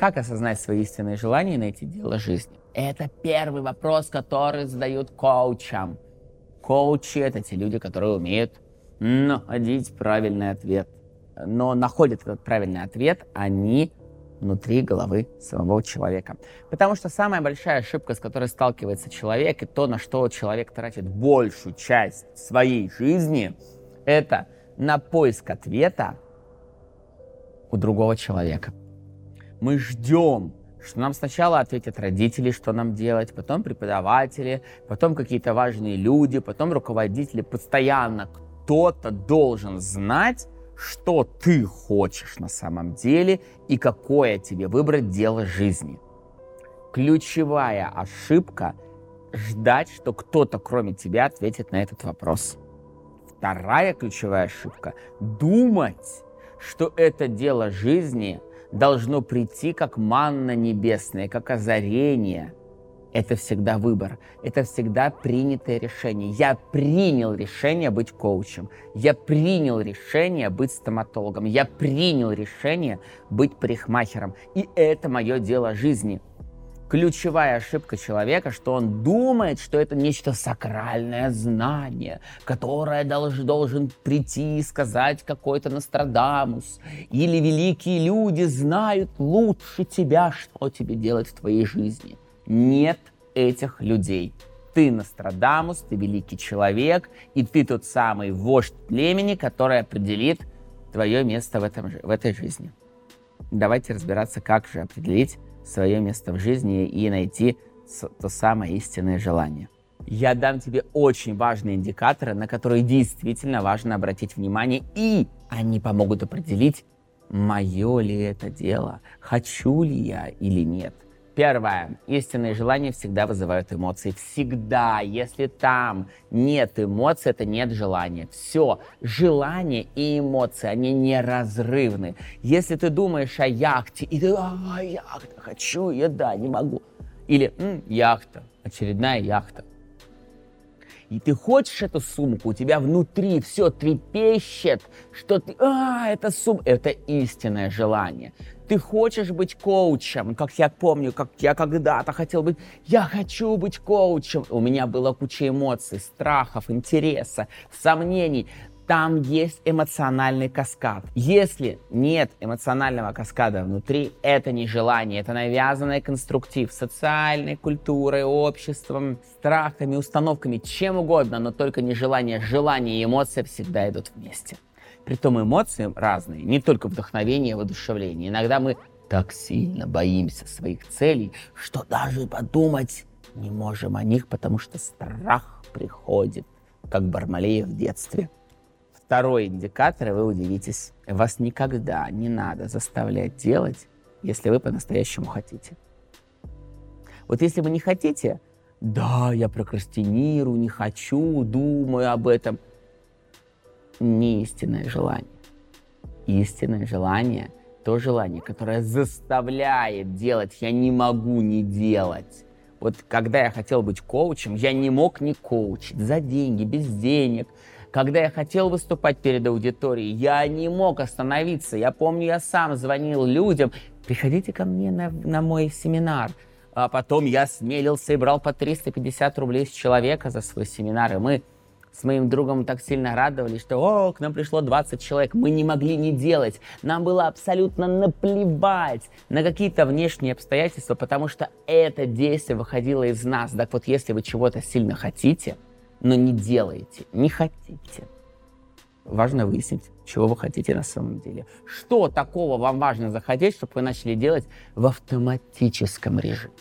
Как осознать свои истинные желания и найти дело жизни? Это первый вопрос, который задают коучам. Коучи — это те люди, которые умеют находить правильный ответ. Но находят этот правильный ответ они внутри головы самого человека. Потому что самая большая ошибка, с которой сталкивается человек, и то, на что человек тратит большую часть своей жизни, это на поиск ответа у другого человека. Мы ждем, что нам сначала ответят родители, что нам делать, потом преподаватели, потом какие-то важные люди, потом руководители. Постоянно кто-то должен знать, что ты хочешь на самом деле и какое тебе выбрать дело жизни. Ключевая ошибка – ждать, что кто-то кроме тебя ответит на этот вопрос. Вторая ключевая ошибка – думать, что это дело жизни должно прийти как манна небесная, как озарение – это всегда выбор, это всегда принятое решение. Я принял решение быть коучем, я принял решение быть стоматологом, я принял решение быть парикмахером. И это мое дело жизни. Ключевая ошибка человека, что он думает, что это нечто сакральное знание, которое долж, должен прийти и сказать какой-то Нострадамус. Или великие люди знают лучше тебя, что тебе делать в твоей жизни нет этих людей. Ты Нострадамус, ты великий человек, и ты тот самый вождь племени, который определит твое место в, этом, в этой жизни. Давайте разбираться, как же определить свое место в жизни и найти то самое истинное желание. Я дам тебе очень важные индикаторы, на которые действительно важно обратить внимание, и они помогут определить, мое ли это дело, хочу ли я или нет – Первое. Истинные желания всегда вызывают эмоции. Всегда. Если там нет эмоций, это нет желания. Все. Желание и эмоции, они неразрывны. Если ты думаешь о яхте, и ты, а, яхта, хочу ее, да, не могу. Или, М, яхта, очередная яхта. И ты хочешь эту сумку, у тебя внутри все трепещет, что ты, а, это сумка, это истинное желание. Ты хочешь быть коучем, как я помню, как я когда-то хотел быть, я хочу быть коучем. У меня была куча эмоций, страхов, интереса, сомнений там есть эмоциональный каскад. Если нет эмоционального каскада внутри, это не желание, это навязанный конструктив социальной культурой, обществом, страхами, установками, чем угодно, но только не желание. Желание и эмоция всегда идут вместе. Притом эмоции разные, не только вдохновение и воодушевление. Иногда мы так сильно боимся своих целей, что даже подумать не можем о них, потому что страх приходит, как Бармалеев в детстве – Второй индикатор, и вы удивитесь, вас никогда не надо заставлять делать, если вы по-настоящему хотите. Вот если вы не хотите, да, я прокрастинирую, не хочу, думаю об этом. Не истинное желание. Истинное желание – то желание, которое заставляет делать, я не могу не делать. Вот когда я хотел быть коучем, я не мог не коучить за деньги, без денег – когда я хотел выступать перед аудиторией, я не мог остановиться. Я помню, я сам звонил людям, приходите ко мне на, на мой семинар. А потом я смелился и брал по 350 рублей с человека за свой семинар. И мы с моим другом так сильно радовались, что «О, к нам пришло 20 человек». Мы не могли не делать. Нам было абсолютно наплевать на какие-то внешние обстоятельства, потому что это действие выходило из нас. Так вот, если вы чего-то сильно хотите – но не делаете, не хотите. Важно выяснить, чего вы хотите на самом деле. Что такого вам важно захотеть, чтобы вы начали делать в автоматическом режиме.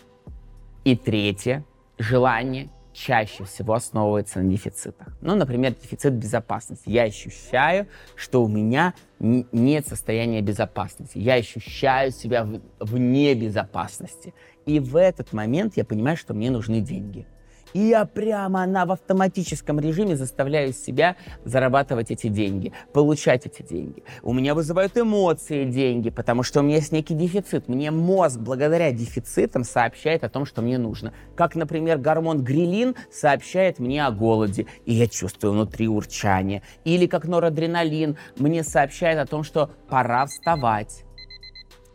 И третье, желание чаще всего основывается на дефицитах. Ну, например, дефицит безопасности. Я ощущаю, что у меня нет состояния безопасности. Я ощущаю себя вне безопасности. И в этот момент я понимаю, что мне нужны деньги. И я прямо на в автоматическом режиме заставляю себя зарабатывать эти деньги, получать эти деньги. У меня вызывают эмоции деньги, потому что у меня есть некий дефицит. Мне мозг благодаря дефицитам сообщает о том, что мне нужно. Как, например, гормон грилин сообщает мне о голоде, и я чувствую внутри урчание. Или как норадреналин мне сообщает о том, что пора вставать.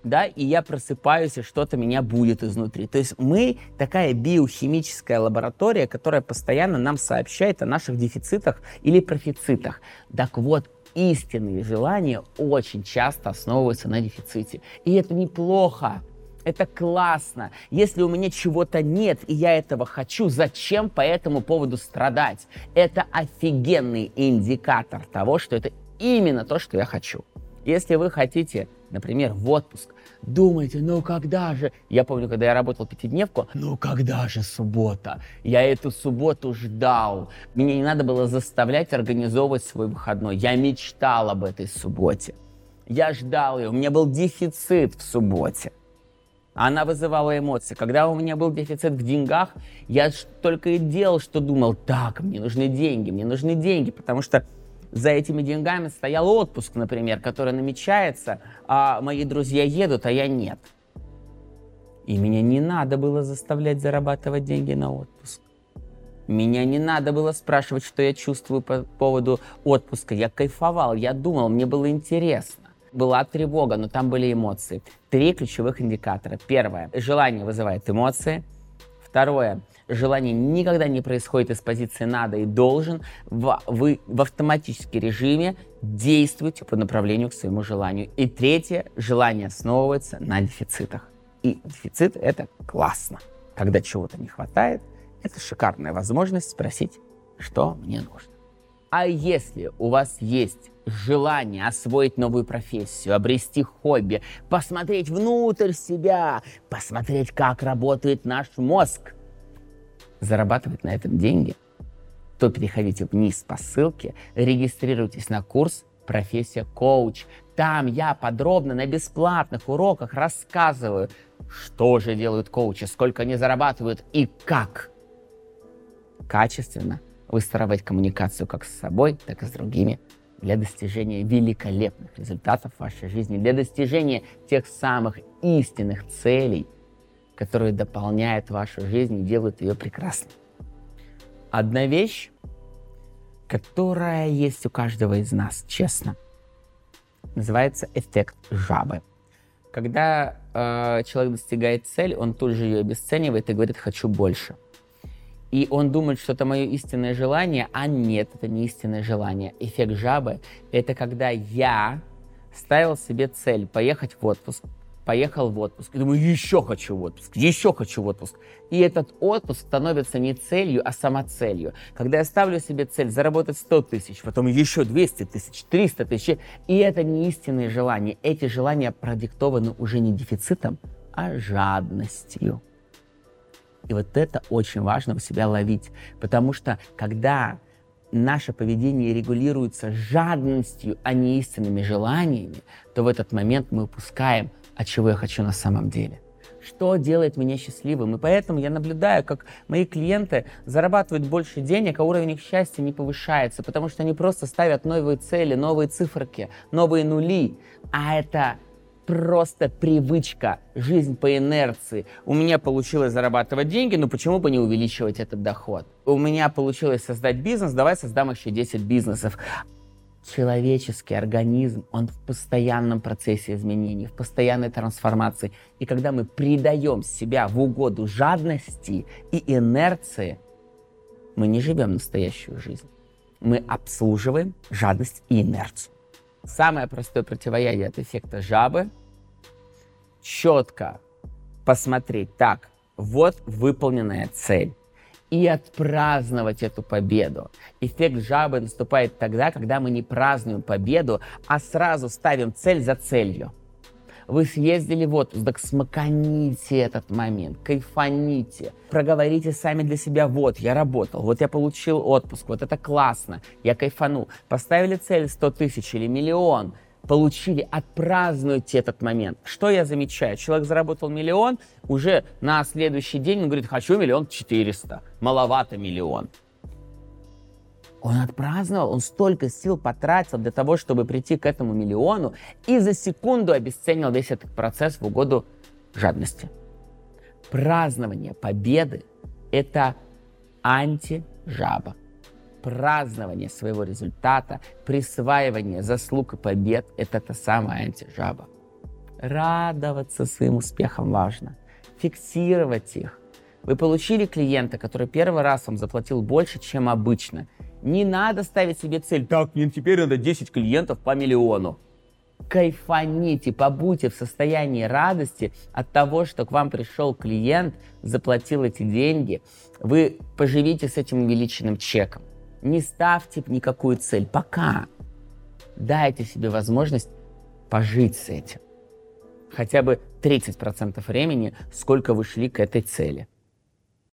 Да, и я просыпаюсь, и что-то меня будет изнутри. То есть мы такая биохимическая лаборатория, которая постоянно нам сообщает о наших дефицитах или профицитах. Так вот, истинные желания очень часто основываются на дефиците. И это неплохо. Это классно. Если у меня чего-то нет, и я этого хочу, зачем по этому поводу страдать? Это офигенный индикатор того, что это именно то, что я хочу. Если вы хотите, например, в отпуск, думаете, ну когда же? Я помню, когда я работал пятидневку, ну когда же суббота? Я эту субботу ждал. Мне не надо было заставлять организовывать свой выходной. Я мечтал об этой субботе. Я ждал ее. У меня был дефицит в субботе. Она вызывала эмоции. Когда у меня был дефицит в деньгах, я только и делал, что думал, так, мне нужны деньги, мне нужны деньги, потому что за этими деньгами стоял отпуск, например, который намечается, а мои друзья едут, а я нет. И меня не надо было заставлять зарабатывать деньги на отпуск. Меня не надо было спрашивать, что я чувствую по поводу отпуска. Я кайфовал, я думал, мне было интересно. Была тревога, но там были эмоции. Три ключевых индикатора. Первое. Желание вызывает эмоции. Второе желание никогда не происходит из позиции «надо» и «должен». Вы в автоматическом режиме действуете по направлению к своему желанию. И третье, желание основывается на дефицитах. И дефицит — это классно. Когда чего-то не хватает, это шикарная возможность спросить, что мне нужно. А если у вас есть желание освоить новую профессию, обрести хобби, посмотреть внутрь себя, посмотреть, как работает наш мозг, зарабатывать на этом деньги, то переходите вниз по ссылке, регистрируйтесь на курс «Профессия коуч». Там я подробно на бесплатных уроках рассказываю, что же делают коучи, сколько они зарабатывают и как качественно выстраивать коммуникацию как с собой, так и с другими для достижения великолепных результатов в вашей жизни, для достижения тех самых истинных целей, которые дополняют вашу жизнь и делают ее прекрасной. Одна вещь, которая есть у каждого из нас, честно, называется эффект жабы. Когда э, человек достигает цель, он тут же ее обесценивает и говорит «хочу больше». И он думает, что это мое истинное желание, а нет, это не истинное желание. Эффект жабы — это когда я ставил себе цель поехать в отпуск, поехал в отпуск. И думаю, еще хочу в отпуск, еще хочу в отпуск. И этот отпуск становится не целью, а самоцелью. Когда я ставлю себе цель заработать 100 тысяч, потом еще 200 тысяч, 300 тысяч, и это не истинные желания. Эти желания продиктованы уже не дефицитом, а жадностью. И вот это очень важно у себя ловить, потому что когда наше поведение регулируется жадностью, а не истинными желаниями, то в этот момент мы упускаем а чего я хочу на самом деле. Что делает меня счастливым? И поэтому я наблюдаю, как мои клиенты зарабатывают больше денег, а уровень их счастья не повышается, потому что они просто ставят новые цели, новые циферки, новые нули. А это просто привычка, жизнь по инерции. У меня получилось зарабатывать деньги, но почему бы не увеличивать этот доход? У меня получилось создать бизнес, давай создам еще 10 бизнесов человеческий организм, он в постоянном процессе изменений, в постоянной трансформации. И когда мы предаем себя в угоду жадности и инерции, мы не живем настоящую жизнь. Мы обслуживаем жадность и инерцию. Самое простое противоядие от эффекта жабы – четко посмотреть, так, вот выполненная цель и отпраздновать эту победу. Эффект жабы наступает тогда, когда мы не празднуем победу, а сразу ставим цель за целью. Вы съездили в отпуск, смаканите этот момент, кайфаните, проговорите сами для себя, вот, я работал, вот я получил отпуск, вот это классно, я кайфанул. Поставили цель 100 тысяч или миллион, получили, отпразднуйте этот момент. Что я замечаю? Человек заработал миллион, уже на следующий день он говорит, хочу миллион четыреста, маловато миллион. Он отпраздновал, он столько сил потратил для того, чтобы прийти к этому миллиону, и за секунду обесценил весь этот процесс в угоду жадности. Празднование победы – это антижаба празднование своего результата, присваивание заслуг и побед – это та самая антижаба. Радоваться своим успехам важно. Фиксировать их. Вы получили клиента, который первый раз вам заплатил больше, чем обычно. Не надо ставить себе цель, так, мне теперь надо 10 клиентов по миллиону. Кайфаните, побудьте в состоянии радости от того, что к вам пришел клиент, заплатил эти деньги. Вы поживите с этим увеличенным чеком. Не ставьте никакую цель. Пока. Дайте себе возможность пожить с этим. Хотя бы 30% времени, сколько вы шли к этой цели.